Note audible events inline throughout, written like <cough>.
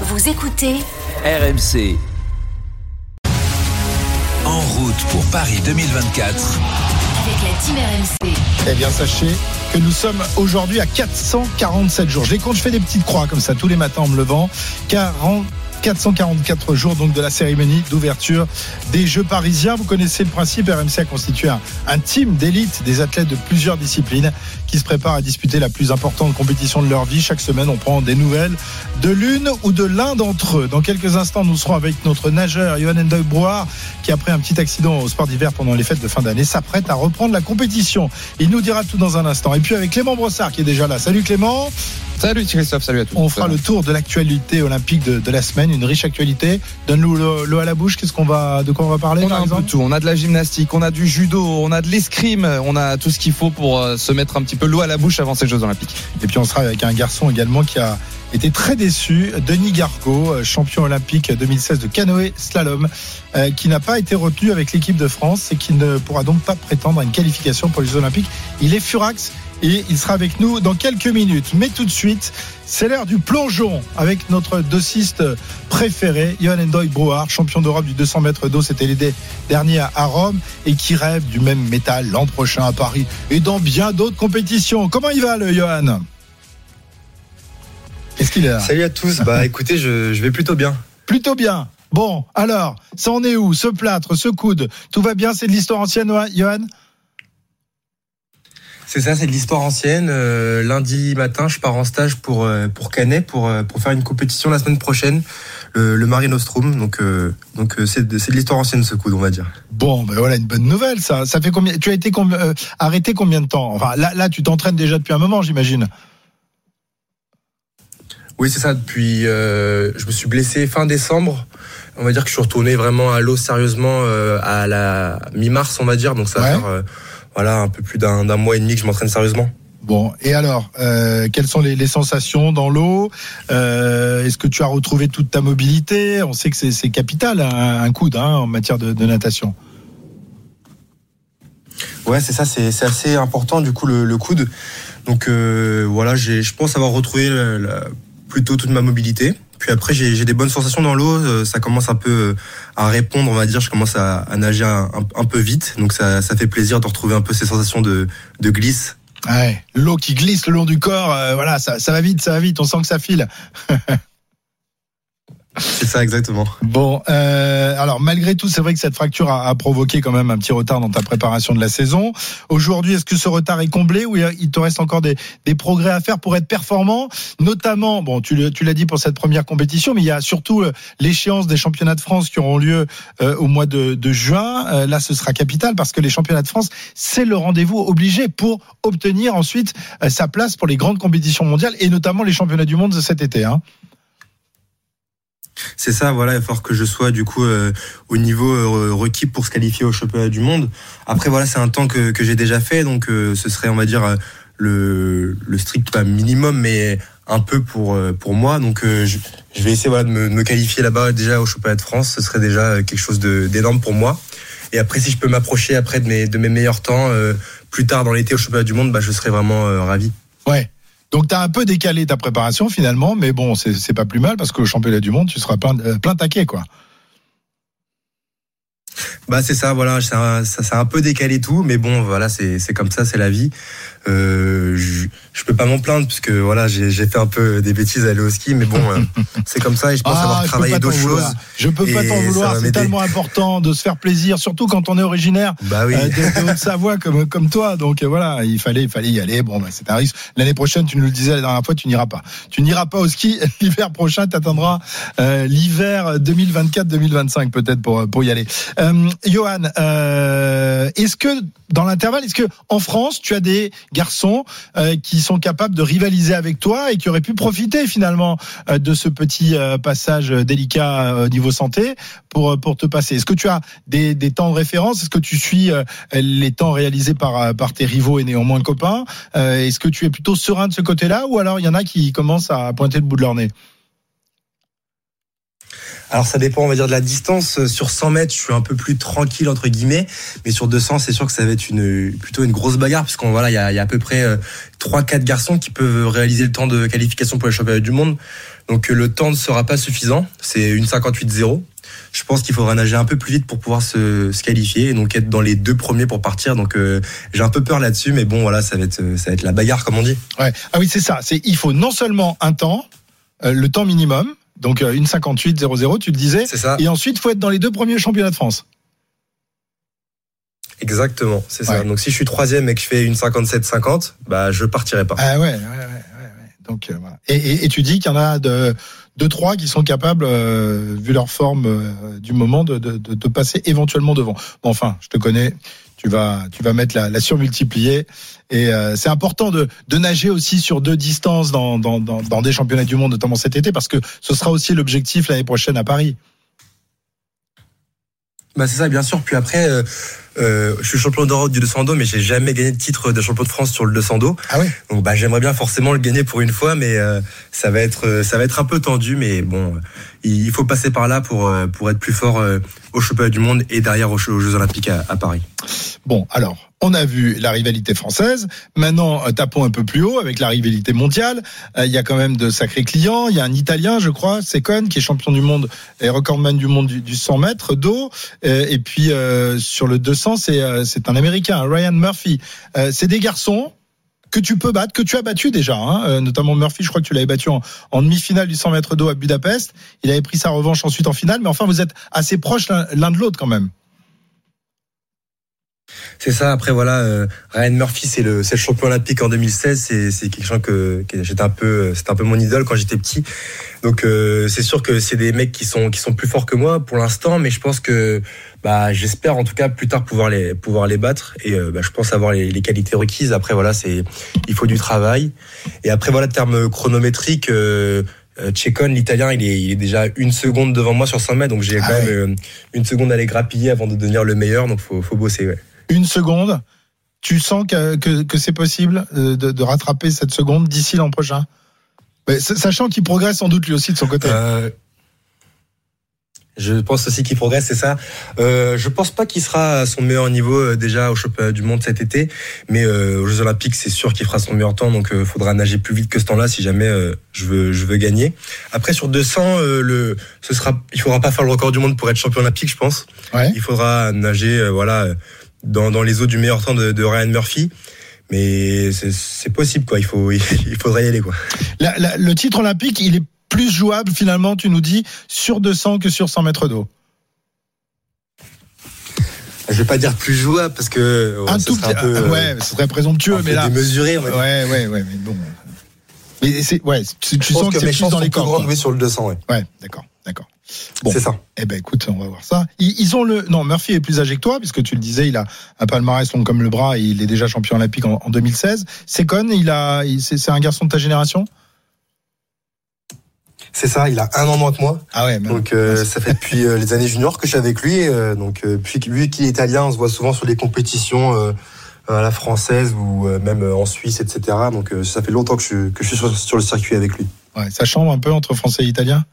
Vous écoutez RMC. En route pour Paris 2024. avec la team RMC. Eh bien, sachez que nous sommes aujourd'hui à 447 jours. Je les compte, je fais des petites croix comme ça tous les matins en me levant. 40 444 jours donc de la cérémonie d'ouverture des Jeux parisiens. Vous connaissez le principe, RMC a constitué un, team d'élite des athlètes de plusieurs disciplines qui se préparent à disputer la plus importante compétition de leur vie. Chaque semaine, on prend des nouvelles de l'une ou de l'un d'entre eux. Dans quelques instants, nous serons avec notre nageur Johan Endoy Brouard qui, après un petit accident au sport d'hiver pendant les fêtes de fin d'année, s'apprête à reprendre la compétition. Il nous dira tout dans un instant. Et puis avec Clément Brossard qui est déjà là. Salut Clément. Salut Christophe, salut à tous. On fera le tour de l'actualité olympique de, de la semaine, une riche actualité. Donne-nous l'eau à la bouche. Qu'est-ce qu'on va, de quoi on va parler On a un peu tout. On a de la gymnastique, on a du judo, on a de l'escrime, on a tout ce qu'il faut pour euh, se mettre un petit peu l'eau à la bouche avant ces Jeux Olympiques. Et puis on sera avec un garçon également qui a été très déçu, Denis Gargot, euh, champion olympique 2016 de canoë slalom, euh, qui n'a pas été retenu avec l'équipe de France et qui ne pourra donc pas prétendre à une qualification pour les Jeux Olympiques. Il est furax et il sera avec nous dans quelques minutes. Mais tout de suite, c'est l'heure du plongeon avec notre dossiste préféré, Johan Endoy Brouard, champion d'Europe du 200 mètres d'eau. C'était l'été dernier à Rome et qui rêve du même métal l'an prochain à Paris et dans bien d'autres compétitions. Comment il va le Johan? Qu'est-ce qu'il est là Salut à tous. Bah <laughs> écoutez, je, je vais plutôt bien. Plutôt bien. Bon, alors, ça en est où? Ce plâtre, ce coude, tout va bien? C'est de l'histoire ancienne, ouais, Johan? C'est ça, c'est de l'histoire ancienne. Euh, lundi matin, je pars en stage pour euh, pour Canet pour euh, pour faire une compétition la semaine prochaine, le, le Mare Nostrum. Donc donc c'est de, de l'histoire ancienne ce coude, on va dire. Bon, ben voilà une bonne nouvelle. Ça, ça fait combien Tu as été arrêté combien de temps? Enfin, là, là, tu t'entraînes déjà depuis un moment, j'imagine. Oui, c'est ça. Depuis, je me suis blessé fin décembre. On va dire que je suis retourné vraiment à l'eau sérieusement à la mi-mars, on va dire. Donc ça va Ouais. faire voilà un peu plus d'un mois et demi que je m'entraîne sérieusement. Bon, et alors, euh, quelles sont les, les sensations dans l'eau? Euh, Est-ce que tu as retrouvé toute ta mobilité? On sait que c'est capital un, un coude hein, en matière de, de natation. Ouais, c'est ça, c'est c'est assez important du coup le, le coude. Donc euh, voilà, je pense avoir retrouvé la- la- plutôt toute ma mobilité. Puis après, j'ai des bonnes sensations dans l'eau. euh, Ça commence un peu euh, à répondre, on va dire. Je commence à, nager un, peu vite, donc ça, ça fait plaisir de retrouver un peu ces sensations de, glisse. Ouais, l'eau qui glisse le long du corps, euh, voilà, ça va vite, ça va vite. On sent que ça file. <laughs> C'est ça exactement. Bon, euh, alors malgré tout, c'est vrai que cette fracture a, a provoqué quand même un petit retard dans ta préparation de la saison. Aujourd'hui, est-ce que ce retard est comblé ou il te reste encore des, des progrès à faire pour être performant? Notamment, bon, tu, l'as dit pour cette première compétition, mais il y a surtout euh, l'échéance des championnats de France qui auront lieu euh, au mois de, de juin. Euh, là, ce sera capital parce que les championnats de France, c'est le rendez-vous obligé pour obtenir ensuite euh, sa place pour les grandes compétitions mondiales et notamment les championnats du monde de cet été. Hein. C'est ça, voilà, il va que je sois du coup euh, au niveau euh, requis pour se qualifier au championnat du monde. Après, voilà, c'est un temps que, que j'ai déjà fait, donc euh, ce serait, on va dire, euh, le, le strict pas minimum, mais un peu pour euh, pour moi. Donc, euh, je, je vais essayer voilà de me, de me qualifier là-bas déjà au championnat de France. Ce serait déjà quelque chose d'énorme pour moi. Et après, si je peux m'approcher après de mes de mes meilleurs temps euh, plus tard dans l'été au championnat du monde, bah, je serais vraiment ravi. Ouais. Donc tu as un peu décalé ta préparation finalement, mais bon, c'est pas plus mal parce qu'au championnat du monde, tu seras plein, euh, plein taquet quoi. Bah c'est ça, voilà, ça, ça, ça a un peu décalé tout, mais bon, voilà, c'est comme ça, c'est la vie. Euh, je, je peux pas m'en plaindre puisque voilà, j'ai fait un peu des bêtises à aller au ski, mais bon, euh, <laughs> c'est comme ça et je pense avoir Ah, peux travaillé d'autres choses. Je peux pas t'en vouloir, c'est tellement important de se faire plaisir, surtout quand on est originaire Bah oui. euh, de, de Haute-Savoie comme, comme toi. Donc euh, voilà, il fallait, il fallait y aller. Bon, bah, c'est un risque. L'année prochaine, tu nous le disais la dernière fois, tu n'iras pas. Tu n'iras pas au ski. <laughs> L'hiver prochain, tu attendras l'hiver 2024-2025 peut-être pour, pour y aller. Johan, est-ce que dans l'intervalle, est-ce que en France, tu as des garçons euh, qui sont capables de rivaliser avec toi et qui auraient pu profiter finalement euh, de ce petit euh, passage délicat euh, au niveau santé pour euh, pour te passer. Est-ce que tu as des, des temps de référence? Est-ce que tu suis euh, les temps réalisés par par tes rivaux et néanmoins copains? Est-ce que tu es plutôt serein de ce côté-là ou alors il y en a qui commencent à pointer le bout de leur nez? Alors ça dépend, on va dire, de la distance. Sur 100 mètres, je suis un peu plus tranquille entre guillemets, mais sur 200, c'est sûr que ça va être plutôt une grosse bagarre, parce qu'on voilà, il y a, à peu près euh, trois, quatre garçons qui peuvent réaliser le temps de qualification pour les championnats du monde. Donc le temps ne sera pas suffisant. C'est une 58-0. Je pense qu'il faudra nager un peu plus vite pour pouvoir se, qualifier et donc être dans les deux premiers pour partir. Donc euh, j'ai un peu peur là-dessus, mais bon voilà, ça va être ça va être la bagarre comme on dit. Ouais. Ah oui, c'est ça. C'est il faut non seulement un temps, euh, le temps minimum, donc euh, une 58 00, tu le disais. C'est ça. Et ensuite, faut être dans les deux premiers championnats de France. Exactement, c'est ça. Donc si je suis troisième et que je fais une 57-50, bah je partirai pas. Ah ouais, ouais, ouais, ouais. Donc euh, voilà. Et, et, et tu dis qu'il y en a de deux trois qui sont capables, euh, vu leur forme euh, du moment, de, de, de, de passer éventuellement devant. Bon, enfin, je te connais. Tu vas, tu vas mettre la, la surmultiplier. Et euh, c'est important de, de nager aussi sur deux distances dans, dans, dans, dans des championnats du monde, notamment cet été, parce que ce sera aussi l'objectif l'année prochaine à Paris. Bah c'est ça, bien sûr. Puis après, euh, euh, je suis champion d'Europe du 200 dos, mais j'ai jamais gagné de titre de champion de France sur le 200 dos. Ah oui. Donc bah j'aimerais bien forcément le gagner pour une fois, mais ça va être ça va être un peu tendu, mais bon, il faut passer par là pour pour être plus fort au championnat du monde et derrière aux Jeux Olympiques à, Paris. Bon, alors, on a vu la rivalité française. Maintenant, euh, tapons un peu plus haut avec la rivalité mondiale. Euh, Il y a quand même de sacrés clients. Il y a un Italien, je crois, Secon, qui est champion du monde et recordman du monde du, du 100 mètres d'eau. Euh, et puis, euh, sur le 200, c'est euh, un Américain, Ryan Murphy. Euh, c'est des garçons que tu peux battre, que tu as battu déjà, hein, euh, notamment Murphy, je crois que tu l'avais battu en, demi-finale du 100 mètres d'eau à Budapest. Il avait pris sa revanche ensuite en finale, mais enfin vous êtes assez proches l'un de l'autre quand même. C'est ça. Après voilà, euh, Ryan Murphy, c'est le, le champion olympique en 2016. C'est, chose que, que j'étais un peu, c'était un peu mon idole quand j'étais petit. Donc euh, c'est sûr que c'est des mecs qui sont qui sont plus forts que moi pour l'instant, mais je pense que bah j'espère en tout cas plus tard pouvoir les pouvoir les battre et euh, bah, je pense avoir les, les, qualités requises. Après voilà, c'est il faut du travail. Et après voilà, terme chronométrique. Euh, Tchekon, l'italien, il est, il est déjà une seconde devant moi sur 100 mètres, donc j'ai Ah quand ouais. même euh, une seconde à les grappiller avant de devenir le meilleur, donc faut, faut bosser. Ouais. Une seconde. Tu sens que, que, que c'est possible euh, de, de rattraper cette seconde d'ici l'an prochain? Sachant qu'il progresse sans doute lui aussi de son côté. Euh, je pense aussi qu'il progresse, c'est ça. Euh, je pense pas qu'il sera à son meilleur niveau euh, déjà au championnat du monde cet été, mais euh, aux Jeux Olympiques, c'est sûr qu'il fera son meilleur temps, donc euh, faudra nager plus vite que ce temps-là si jamais euh, je veux je veux gagner. Après sur 200, euh, le ce sera, il faudra pas faire le record du monde pour être champion olympique, je pense. Ouais. Il faudra nager, euh, voilà, dans dans les eaux du meilleur temps de, de Ryan Murphy. Mais c'est possible, quoi. Il faut, <laughs> il faudrait y aller, quoi. La, la, le titre olympique, il est plus jouable finalement, tu nous dis, sur 200 que sur 100 mètres d'eau. Je vais pas dire plus jouable parce que ouais, un tout petit, un peu, euh, ouais, ce serait présomptueux, mais là, démesuré. Ouais, ouais, ouais, mais bon. Mais c'est, ouais, tu je sens que, que c'est plus dans les corps. Sur le 200, ouais. Ouais, d'accord, d'accord. Bon. C'est ça. Eh ben, écoute, on va voir ça. Ils, ils, ont le, non, Murphy est plus âgé que toi, puisque tu le disais, il a un palmarès long comme le bras et il est déjà champion olympique en, en 2016. Secon, il a, c'est un garçon de ta génération? C'est ça, il a un an moins que moi. Ah ouais, donc euh, ça fait depuis euh, les années juniors que je suis avec lui. Euh, donc puis lui qui est italien, on se voit souvent sur les compétitions à la française ou même en Suisse, etc. Donc ça fait longtemps que je, que je suis sur, sur, le circuit avec lui. Ouais, ça change un peu entre français et italien?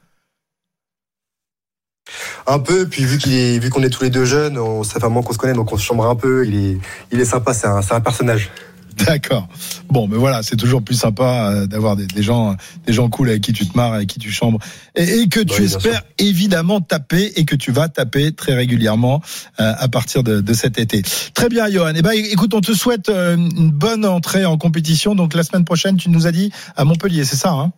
Un peu, puis vu qu'il est, vu qu'on est tous les deux jeunes, on, ça fait un moment qu'on se connaît, donc on se chambre un peu. Il est, il est sympa, c'est un, un personnage. <laughs> D'accord. Bon, mais voilà, c'est toujours plus sympa euh, d'avoir des, des, gens, des gens cool avec qui tu te marres, avec qui tu chambres, et, et que tu oui, espères évidemment taper et que tu vas taper très régulièrement euh, à partir de, de, cet été. Très bien, Johan. Eh ben, écoute, on te souhaite euh, une bonne entrée en compétition. Donc la semaine prochaine, tu nous as dit à Montpellier, c'est ça hein?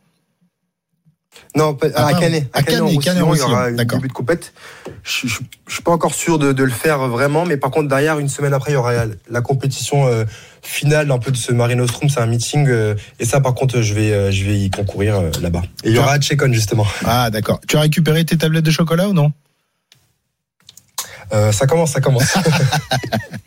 Non, à, à Canet. À Canet, Canet, il y aura une début de compète. Je, je, je, suis pas encore sûr de, de, le faire vraiment, mais par contre derrière, une semaine après, il y aura la compétition euh, finale un peu de ce Marinostrum, c'est un meeting, euh, et ça par contre, je vais, euh, je vais y concourir là-bas. Et il y aura Tchekon justement. Ah d'accord. Tu as récupéré tes tablettes de chocolat ou non? Ça commence, ça commence. <laughs>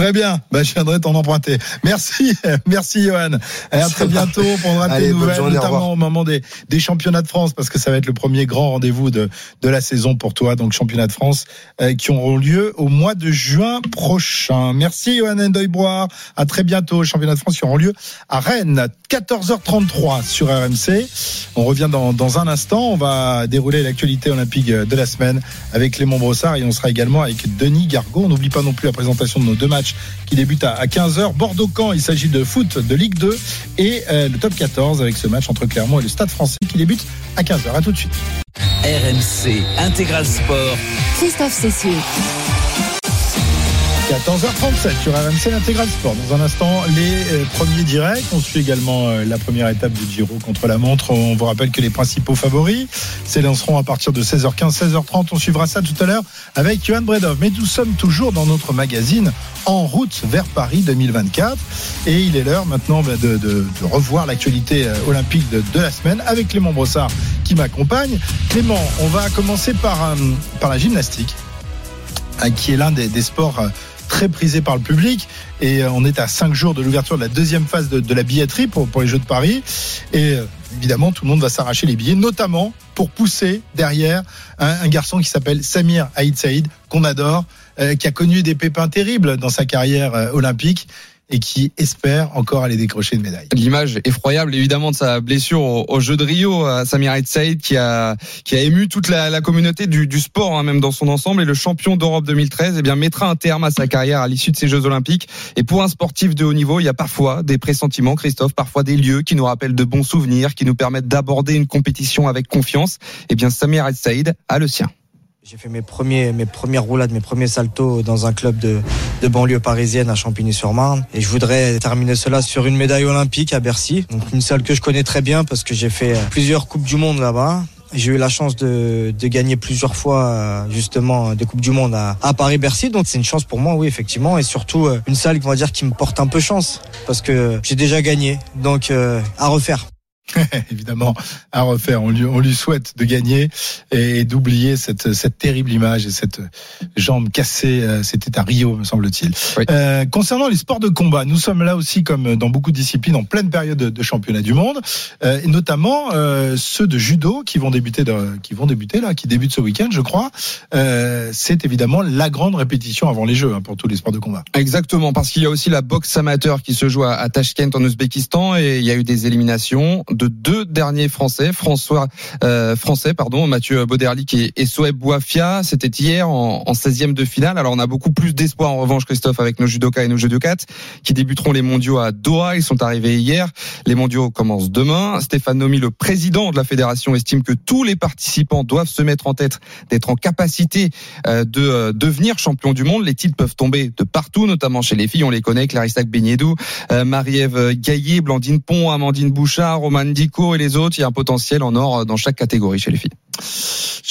Très bien. Bah, je viendrai t'en emprunter. Merci, <laughs> merci Johan. Et à très bientôt. On prendra tes Allez, bonne nouvelles, journée, notamment au moment des, des championnats de France, parce que ça va être le premier grand rendez-vous de, de la saison pour toi. Donc, championnats de France euh, qui auront lieu au mois de juin prochain. Merci Johan Endoy-Broir. À très bientôt. Championnats de France qui auront lieu à Rennes. 14h33 sur RMC. On revient dans, dans un instant. On va dérouler l'actualité olympique de la semaine avec Clément Brossard et on sera également avec Denis Gargot. On n'oublie pas non plus la présentation de nos deux matchs qui débutent à, à 15h. Bordeaux-Camp, il s'agit de foot de Ligue 2 et euh, le top 14 avec ce match entre Clermont et le Stade français qui débute à 15h. À tout de suite. RMC Intégral Sport. Christophe Cessieux. 14h37 sur RMC l'intégral sport. Dans un instant, les euh, premiers directs. On suit également euh, la première étape du Giro contre la montre. On vous rappelle que les principaux favoris s'élanceront à partir de 16h15, 16h30. On suivra ça tout à l'heure avec Johan Bredov. Mais nous sommes toujours dans notre magazine En route vers Paris 2024. Et il est l'heure maintenant bah, de, revoir l'actualité euh, olympique de, la semaine avec Clément Brossard qui m'accompagne. Clément, on va commencer par, la gymnastique hein, qui est l'un des, sports très prisés par le public. Et euh, on est à cinq jours de l'ouverture de la deuxième phase de, de la billetterie pour, pour les Jeux de Paris. Et euh, évidemment, tout le monde va s'arracher les billets, notamment pour pousser derrière un, un garçon qui s'appelle Samir Haït Saïd, qu'on adore, euh, qui a connu des pépins terribles dans sa carrière euh, olympique et qui espère encore aller décrocher une médaille. L'image effroyable évidemment de sa blessure au, jeu de Rio à Samir Saïd qui a qui a ému toute la, la communauté du, du sport hein, même dans son ensemble. Et le champion d'Europe 2013 eh bien mettra un terme à sa carrière à l'issue de ces Jeux Olympiques. Et pour un sportif de haut niveau il y a parfois des pressentiments Christophe parfois des lieux qui nous rappellent de bons souvenirs qui nous permettent d'aborder une compétition avec confiance. Et bien Samir Saïd a le sien J'ai fait mes premiers, mes premières roulades, mes premiers saltos dans un club de, de banlieue parisienne à Champigny-sur-Marne. Et je voudrais terminer cela sur une médaille olympique à Bercy. Donc une salle que je connais très bien parce que j'ai fait plusieurs Coupes du Monde là-bas. J'ai eu la chance de, de gagner plusieurs fois euh, justement des Coupes du Monde à, à Paris-Bercy. Donc c'est une chance pour moi, oui, effectivement. Et surtout euh, une salle, on va dire, qui me porte un peu chance parce que j'ai déjà gagné. Donc euh, à refaire. <laughs> évidemment à refaire. On lui, on lui souhaite de gagner et d'oublier cette, cette terrible image et cette jambe cassée. euh, C'était à Rio, me semble-t-il. Oui. Euh, concernant les sports de combat, nous sommes là aussi, comme dans beaucoup de disciplines, en pleine période de, de championnat du monde, euh, et notamment euh, ceux de judo qui vont débuter, de- qui vont débuter là, qui débutent ce week-end, je crois. Euh, C'est évidemment la grande répétition avant les Jeux hein, pour tous les sports de combat. Exactement, parce qu'il y a aussi la boxe amateur qui se joue à, à Tashkent en Ouzbékistan et il y a eu des éliminations de deux derniers Français, François euh, français pardon, Mathieu Bauderlic et, et Soeb Bouafia. C'était hier en, en 16e de finale. Alors on a beaucoup plus d'espoir en revanche, Christophe, avec nos judokas et nos judokates qui débuteront les mondiaux à Doha. Ils sont arrivés hier. Les mondiaux commencent demain. Stéphane Nomi, le président de la fédération, estime que tous les participants doivent se mettre en tête d'être en capacité euh, de euh, devenir champion du monde. Les titres peuvent tomber de partout, notamment chez les filles. On les connaît, Clarissa Beignédou, euh, Marie-Ève Gaillet, Blandine Pont, Amandine Bouchard, Romane Dico et les autres. Il y a un potentiel en or dans chaque catégorie chez les filles.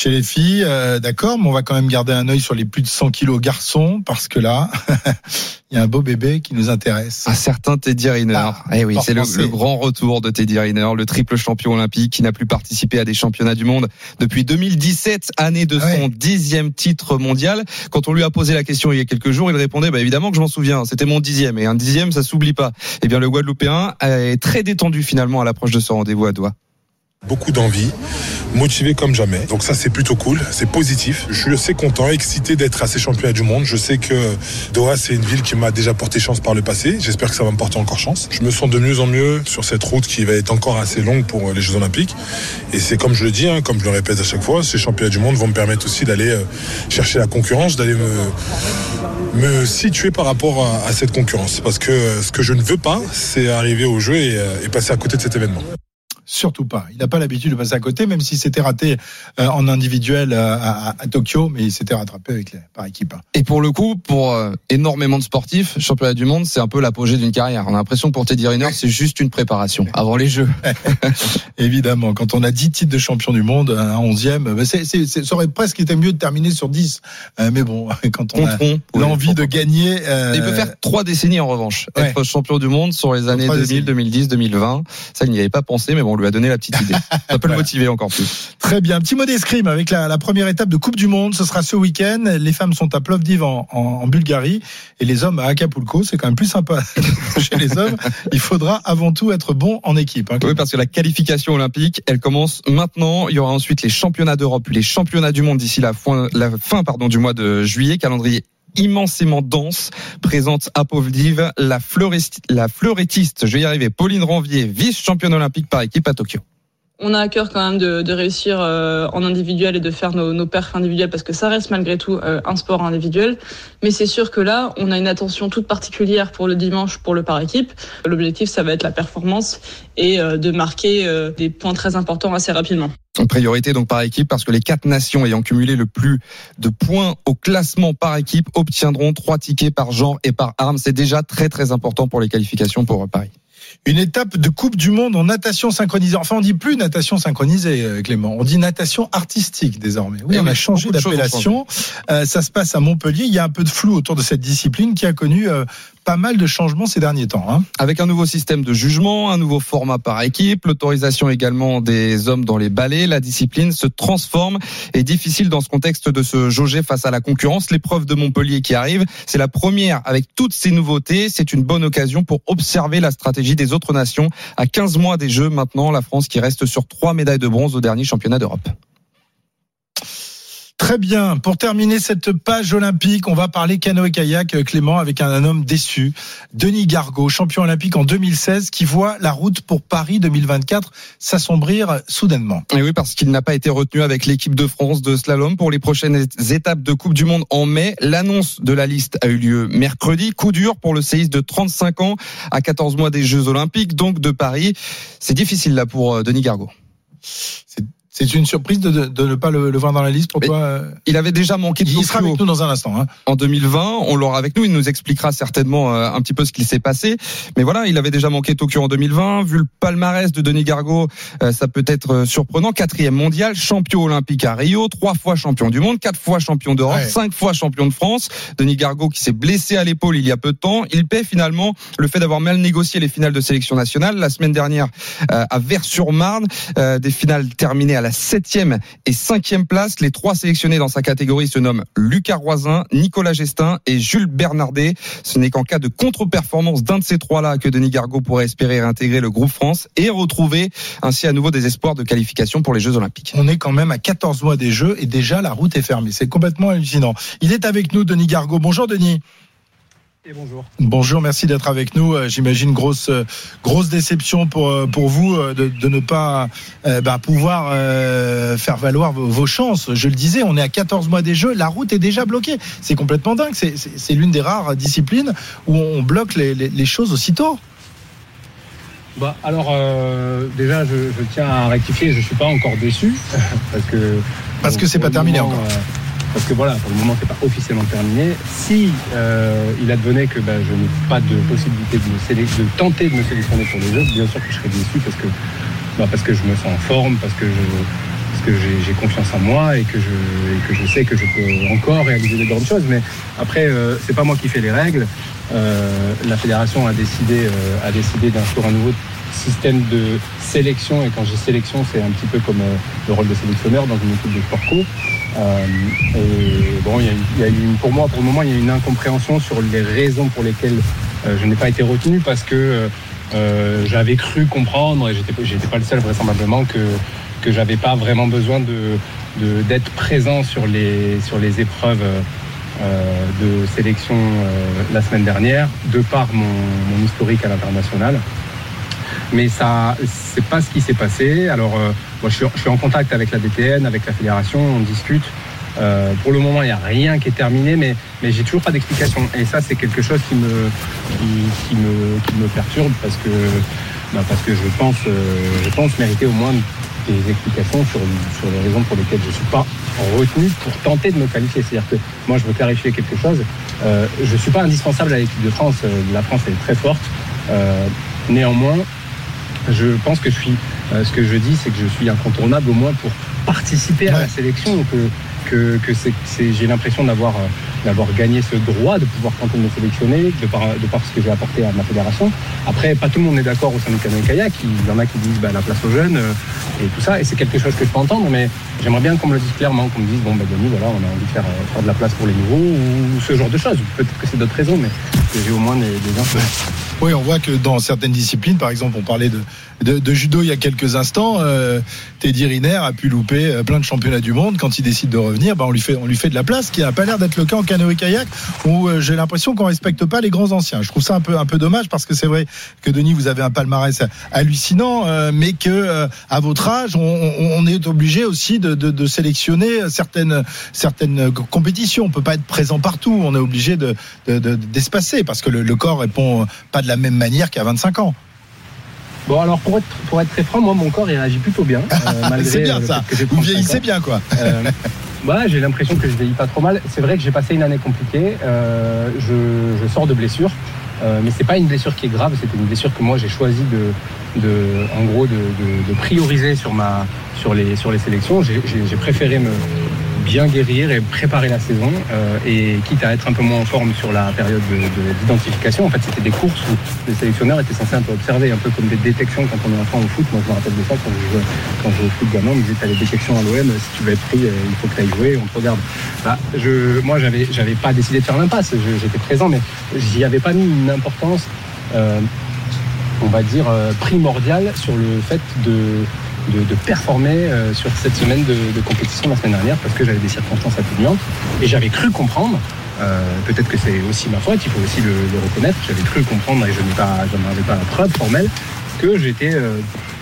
Chez les filles, euh, d'accord, mais on va quand même garder un œil sur les plus de 100 kilos garçons parce que là, <laughs> il y a un beau bébé qui nous intéresse. Un certain Teddy Riner. Ah, eh oui, c'est le, grand retour de Teddy Riner, le triple champion olympique qui n'a plus participé à des championnats du monde depuis 2017, année de son Ouais. dixième titre mondial. Quand on lui a posé la question il y a quelques jours, il répondait bah évidemment que je m'en souviens, c'était mon dixième et un dixième ça s'oublie pas. Eh bien le Guadeloupéen est très détendu finalement à l'approche de ce rendez-vous à Doha. Beaucoup d'envie, motivé comme jamais. Donc ça c'est plutôt cool, c'est positif. Je suis assez content, excité d'être à ces championnats du monde. Je sais que Doha c'est une ville qui m'a déjà porté chance par le passé. J'espère que ça va me porter encore chance. Je me sens de mieux en mieux sur cette route qui va être encore assez longue pour les Jeux Olympiques. Et c'est comme je le dis, hein, comme je le répète à chaque fois, ces championnats du monde vont me permettre aussi d'aller euh, chercher la concurrence, d'aller me, situer par rapport à, cette concurrence. Parce que euh, ce que je ne veux pas, c'est arriver au jeu et, euh, et passer à côté de cet événement. Surtout pas. Il n'a pas l'habitude de passer à côté, même si c'était raté euh, en individuel euh, à, Tokyo, mais il s'était rattrapé avec les, par équipe. hein. Et pour le coup, pour euh, énormément de sportifs, championnat du monde, c'est un peu l'apogée d'une carrière. On a l'impression que pour Teddy Riner, c'est juste une préparation avant les Jeux. <laughs> <laughs> Évidemment, quand on a 10 titres de champion du monde, un 11e, ben c'est, c'est- c'est- ça aurait presque été mieux de terminer sur 10. Euh, mais bon, <laughs> quand on a l'envie de gagner... Il peut faire trois décennies en revanche. Ouais. Être champion du monde sur les années trois 2000, décennies. 2010, 2020. Ça, il n'y avait pas pensé, mais bon, lui a donné la petite idée. <laughs> Ça peut le motiver encore plus. Très bien. Petit mot d'escrime avec la, la première étape de Coupe du Monde. Ce sera ce week-end. Les femmes sont à Plovdiv en, en, en Bulgarie et les hommes à Acapulco. C'est quand même plus sympa <laughs> chez les hommes. Il faudra avant tout être bon en équipe. hein. Oui, parce que la qualification olympique, elle commence maintenant. Il y aura ensuite les championnats d'Europe, les championnats du monde d'ici la fin, la fin pardon, du mois de juillet. Calendrier immensément dense présente à Plovdiv la, la fleurettiste, je vais y arriver, Pauline Ranvier, vice-championne olympique par équipe à Tokyo. On a à cœur quand même de, de réussir euh, en individuel et de faire nos, nos perfs individuels parce que ça reste malgré tout euh, un sport individuel. Mais c'est sûr que là, on a une attention toute particulière pour le dimanche pour le par équipe. L'objectif, ça va être la performance et euh, de marquer euh, des points très importants assez rapidement. En priorité donc par équipe parce que les quatre nations ayant cumulé le plus de points au classement par équipe obtiendront trois tickets par genre et par arme. C'est déjà très très important pour les qualifications pour Paris. Une étape de Coupe du Monde en natation synchronisée. Enfin, on dit plus natation synchronisée, euh, Clément. On dit natation artistique désormais. Oui, Eh on oui, a changé d'appellation. Euh, ça se passe à Montpellier. Il y a un peu de flou autour de cette discipline qui a connu euh, pas mal de changements ces derniers temps. Hein. Avec un nouveau système de jugement, un nouveau format par équipe, l'autorisation également des hommes dans les balais, la discipline se transforme et difficile dans ce contexte de se jauger face à la concurrence. L'épreuve de Montpellier qui arrive, c'est la première avec toutes ces nouveautés. C'est une bonne occasion pour observer la stratégie des autres nations. À 15 mois des Jeux maintenant, la France qui reste sur trois médailles de bronze au dernier championnat d'Europe. Très bien. Pour terminer cette page olympique, on va parler canoë-kayak, euh, Clément, avec un, homme déçu. Denis Gargot, champion olympique en 2016, qui voit la route pour Paris 2024 s'assombrir soudainement. Et oui, parce qu'il n'a pas été retenu avec l'équipe de France de slalom pour les prochaines étapes de Coupe du Monde en mai. L'annonce de la liste a eu lieu mercredi. Coup dur pour le séiste de 35 ans à 14 mois des Jeux Olympiques, donc de Paris. C'est difficile là pour euh, Denis Gargot. C'est- C'est une surprise de, de- de ne pas le, le voir dans la liste. Pourquoi euh, Il avait déjà manqué de Il sera Tokyo avec nous dans un instant. Hein. en 2020. On l'aura avec nous. Il nous expliquera certainement euh, un petit peu ce qu'il s'est passé. Mais voilà, il avait déjà manqué Tokyo en 2020. Vu le palmarès de Denis Gargot, euh, ça peut être surprenant. Quatrième mondial, champion olympique à Rio, trois fois champion du monde, quatre fois champion d'Europe, Ouais. cinq fois champion de France. Denis Gargot qui s'est blessé à l'épaule il y a peu de temps. Il paie finalement le fait d'avoir mal négocié les finales de sélection nationale. La semaine dernière, à Vers-sur-Marne, des finales terminées à la septième et cinquième place. Les trois sélectionnés dans sa catégorie se nomment Lucas Roisin, Nicolas Gestin et Jules Bernardet. Ce n'est qu'en cas de contre-performance d'un de ces trois-là que Denis Gargot pourrait espérer intégrer le groupe France et retrouver ainsi à nouveau des espoirs de qualification pour les Jeux Olympiques. On est quand même à 14 mois des Jeux et déjà la route est fermée. C'est complètement hallucinant. Il est avec nous, Denis Gargot. Bonjour, Denis. Et bonjour. Bonjour, merci d'être avec nous. Euh, J'imagine grosse euh, grosse déception pour euh, pour vous de, de ne pas euh, bah, pouvoir euh, faire valoir vos, vos chances. Je le disais, on est à 14 mois des Jeux, la route est déjà bloquée. C'est complètement dingue. C'est- l'une des rares disciplines où on bloque les, les, les choses aussitôt. Bah, alors, euh, déjà, je, je tiens à rectifier, je ne suis pas encore déçu. <laughs> parce que, Parce que c'est pas terminé moment, encore. Parce que voilà, pour le moment, c'est pas officiellement terminé. Si euh, il advenait que bah, je n'ai pas de possibilité de, me de tenter de me sélectionner pour les Jeux, bien sûr que je serais déçu parce que, bah, parce que je me sens en forme, parce que j'ai confiance en moi et que, je, sais que je peux encore réaliser de grandes choses. Mais après, euh, c'est pas moi qui fais les règles. Euh, la fédération a décidé, euh, a décidé d'instaurer un nouveau système de sélection. Et quand je dis sélection, c'est un petit peu comme euh, le rôle de sélectionneur dans une équipe de sport et bon, il y a, une- pour moi, pour le moment, il y a une incompréhension sur les raisons pour lesquelles je n'ai pas été retenu parce que j'avais cru comprendre, et j'étais pas le seul vraisemblablement, que que j'avais pas vraiment besoin de de- d'être présent sur les sur les épreuves euh, de sélection euh, la semaine dernière, de par mon, historique à l'international. Mais ça, c'est pas ce qui s'est passé. Alors, euh, moi, je suis, en contact avec la DTN, avec la fédération, on discute. Pour le moment, il n'y a rien qui est terminé, mais, mais j'ai toujours pas d'explication. Et ça, c'est quelque chose qui me, qui, me, perturbe parce que, bah, parce que je pense, je pense mériter au moins des explications sur, sur les raisons pour lesquelles je ne suis pas retenu pour tenter de me qualifier. C'est-à-dire que moi, je veux clarifier quelque chose. Euh, je ne suis pas indispensable à l'équipe de France. Euh, La France est très forte. Euh, néanmoins, je pense que je suis. euh, ce que je dis, c'est que je suis incontournable au moins pour participer à Ouais. la sélection. Que, j'ai l'impression d'avoir d'avoir gagné ce droit de pouvoir tenter de me sélectionner de par, de par ce que j'ai apporté à ma fédération. Après, pas tout le monde est d'accord au sein du canoë kayak. Il y en a qui disent bah, la place aux jeunes euh, et tout ça. Et c'est quelque chose que je peux entendre, mais j'aimerais bien qu'on me le dise clairement, qu'on me dise bon, bah, Denis, voilà, on a envie de faire, euh, faire de la place pour les nouveaux ou ce genre de choses. Peut-être que c'est d'autres raisons, mais Oui, on voit que dans certaines disciplines, par exemple, on parlait de, judo il y a quelques instants, euh, Teddy Riner a pu louper euh, plein de championnats du monde. Quand il décide de revenir, bah, on, lui fait, de la place, ce qui n'a pas l'air d'être le cas en canoë-kayak, où euh, j'ai l'impression qu'on respecte pas les grands anciens. Je trouve ça un peu, un dommage, parce que c'est vrai que Denis, vous avez un palmarès hallucinant, mais que à votre âge, on, est obligé aussi de, sélectionner certaines, certaines compétitions. On peut pas être présent partout. On est obligé de, parce que le, le corps répond pas de la même manière qu'à 25 ans. Bon, alors pour être, pour être très franc, moi, mon corps, il réagit plutôt bien. euh, <laughs> malgré c'est bien le ça. Vous 35 vieillissez bien, quoi. Euh, ouais, j'ai l'impression que je vieillis pas trop mal. C'est vrai que j'ai passé une année compliquée. Euh, je, je sors de blessure, euh, mais c'est pas une blessure qui est grave. C'était une blessure que moi j'ai choisi de, de, en gros, de, de, de prioriser sur ma, sur les, sur les sélections. J'ai- J'ai j'ai préféré me bien guérir et préparer la saison euh, et quitte à être un peu moins en forme sur la période de- de- d'identification. En fait, c'était des courses où les sélectionneurs étaient censés un peu observer, un peu comme des détections quand on est enfant au foot. Moi, je me rappelle de ça quand je jouais, quand je jouais au foot gamin. On me disait, t'as les détections à l'OM, si tu veux être pris, euh, il faut que tu ailles jouer, on te regarde. Bah, moi, j'avais, j'avais pas décidé de faire l'impasse. J'étais présent, mais j'y avais pas mis une importance, euh, on va dire, primordiale sur le fait de, de, performer euh, sur cette semaine de, compétition la semaine dernière parce que j'avais des circonstances atténuantes et j'avais cru comprendre. euh, Peut-être que c'est aussi ma faute, il faut aussi le, reconnaître. J'avais cru comprendre et je n'en avais pas la preuve formelle que j'étais euh,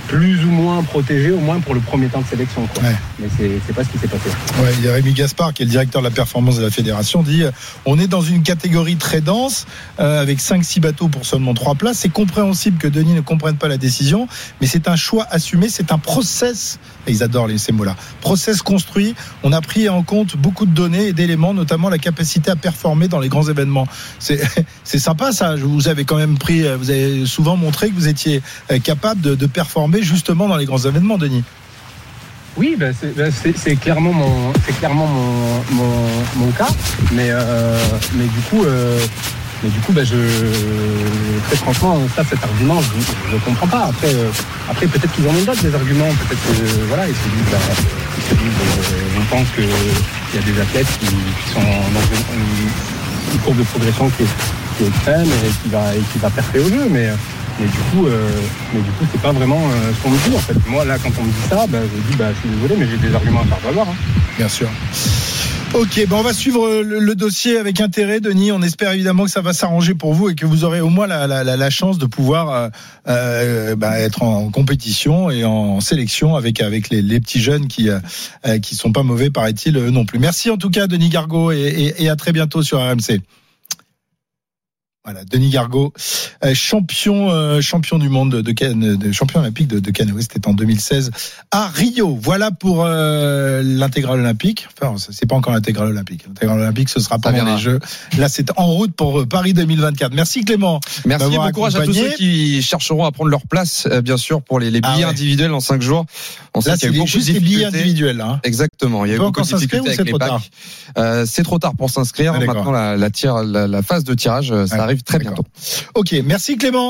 plus ou moins protégé, au moins pour le premier temps de sélection. Quoi. Ouais. Mais c'est pas ce qui s'est passé. Ouais, il y a Rémi Gaspard, qui est le directeur de la performance de la fédération, dit euh, on est dans une catégorie très dense, euh, avec 5-6 bateaux pour seulement 3 places. C'est compréhensible que Denis ne comprenne pas la décision, mais c'est un choix assumé, c'est un process. Et ils adorent les- ces mots-là. Process construit. On a pris en compte beaucoup de données et d'éléments, notamment la capacité à performer dans les grands événements. C'est <laughs> sympa ça. Vous avez quand même pris, euh, vous avez souvent montré que vous étiez capable de, de performer justement dans les grands événements, Denis. Oui, ben, c'est ben, c'est- clairement mon, c'est clairement mon, mon, cas, mais euh, mais du coup, euh, mais du coup, ben, je très franchement, ça, cet argument, je ne comprends pas. Après, euh, après peut-être qu'ils en ont d'autres des arguments, peut-être que voilà, ils euh, on pense que il y a des athlètes qui, sont dans une courbe de progression qui est, qui est extrême et qui va et qui va percer au jeu, mais mais du coup, euh, mais du coup, c'est pas vraiment euh, ce qu'on me dit en fait. Moi, là, quand on me dit ça, bah, je dis, bah, je suis désolé, mais j'ai des arguments à faire valoir. hein. Bien sûr. Ok, ben on va suivre le, le dossier avec intérêt, Denis. On espère évidemment que ça va s'arranger pour vous et que vous aurez au moins la, la, la- chance de pouvoir euh, euh, bah, être en compétition et en sélection avec avec les, les petits jeunes qui euh, euh, qui sont pas mauvais, paraît-il euh, non plus. Merci en tout cas, Denis Gargot, et, et, et à très bientôt sur RMC. Voilà, Denis Gargot, euh, champion euh, champion du monde de, champion olympique de, de canoë, c'était en 2016 à Rio. Voilà pour euh, l'intégrale olympique. Enfin, c'est pas encore l'intégrale olympique. L'intégrale olympique, ce sera pendant les Jeux. Là, c'est en route pour Paris 2024. Merci Clément. Merci, bon courage à tous ceux qui chercheront à prendre leur place, euh, bien sûr, pour les, les Ah billets ouais. individuels en 5 jours. On sait qu'il y c'est a eu beaucoup de juste les billets individuels. Hein. Exactement. Il y a eu beaucoup de difficultés avec les trop packs. C'est trop tard pour s'inscrire. Ah. Maintenant, la, la, tire- la, la phase de tirage, ça Ouais, arrive très bientôt. Ok, merci Clément.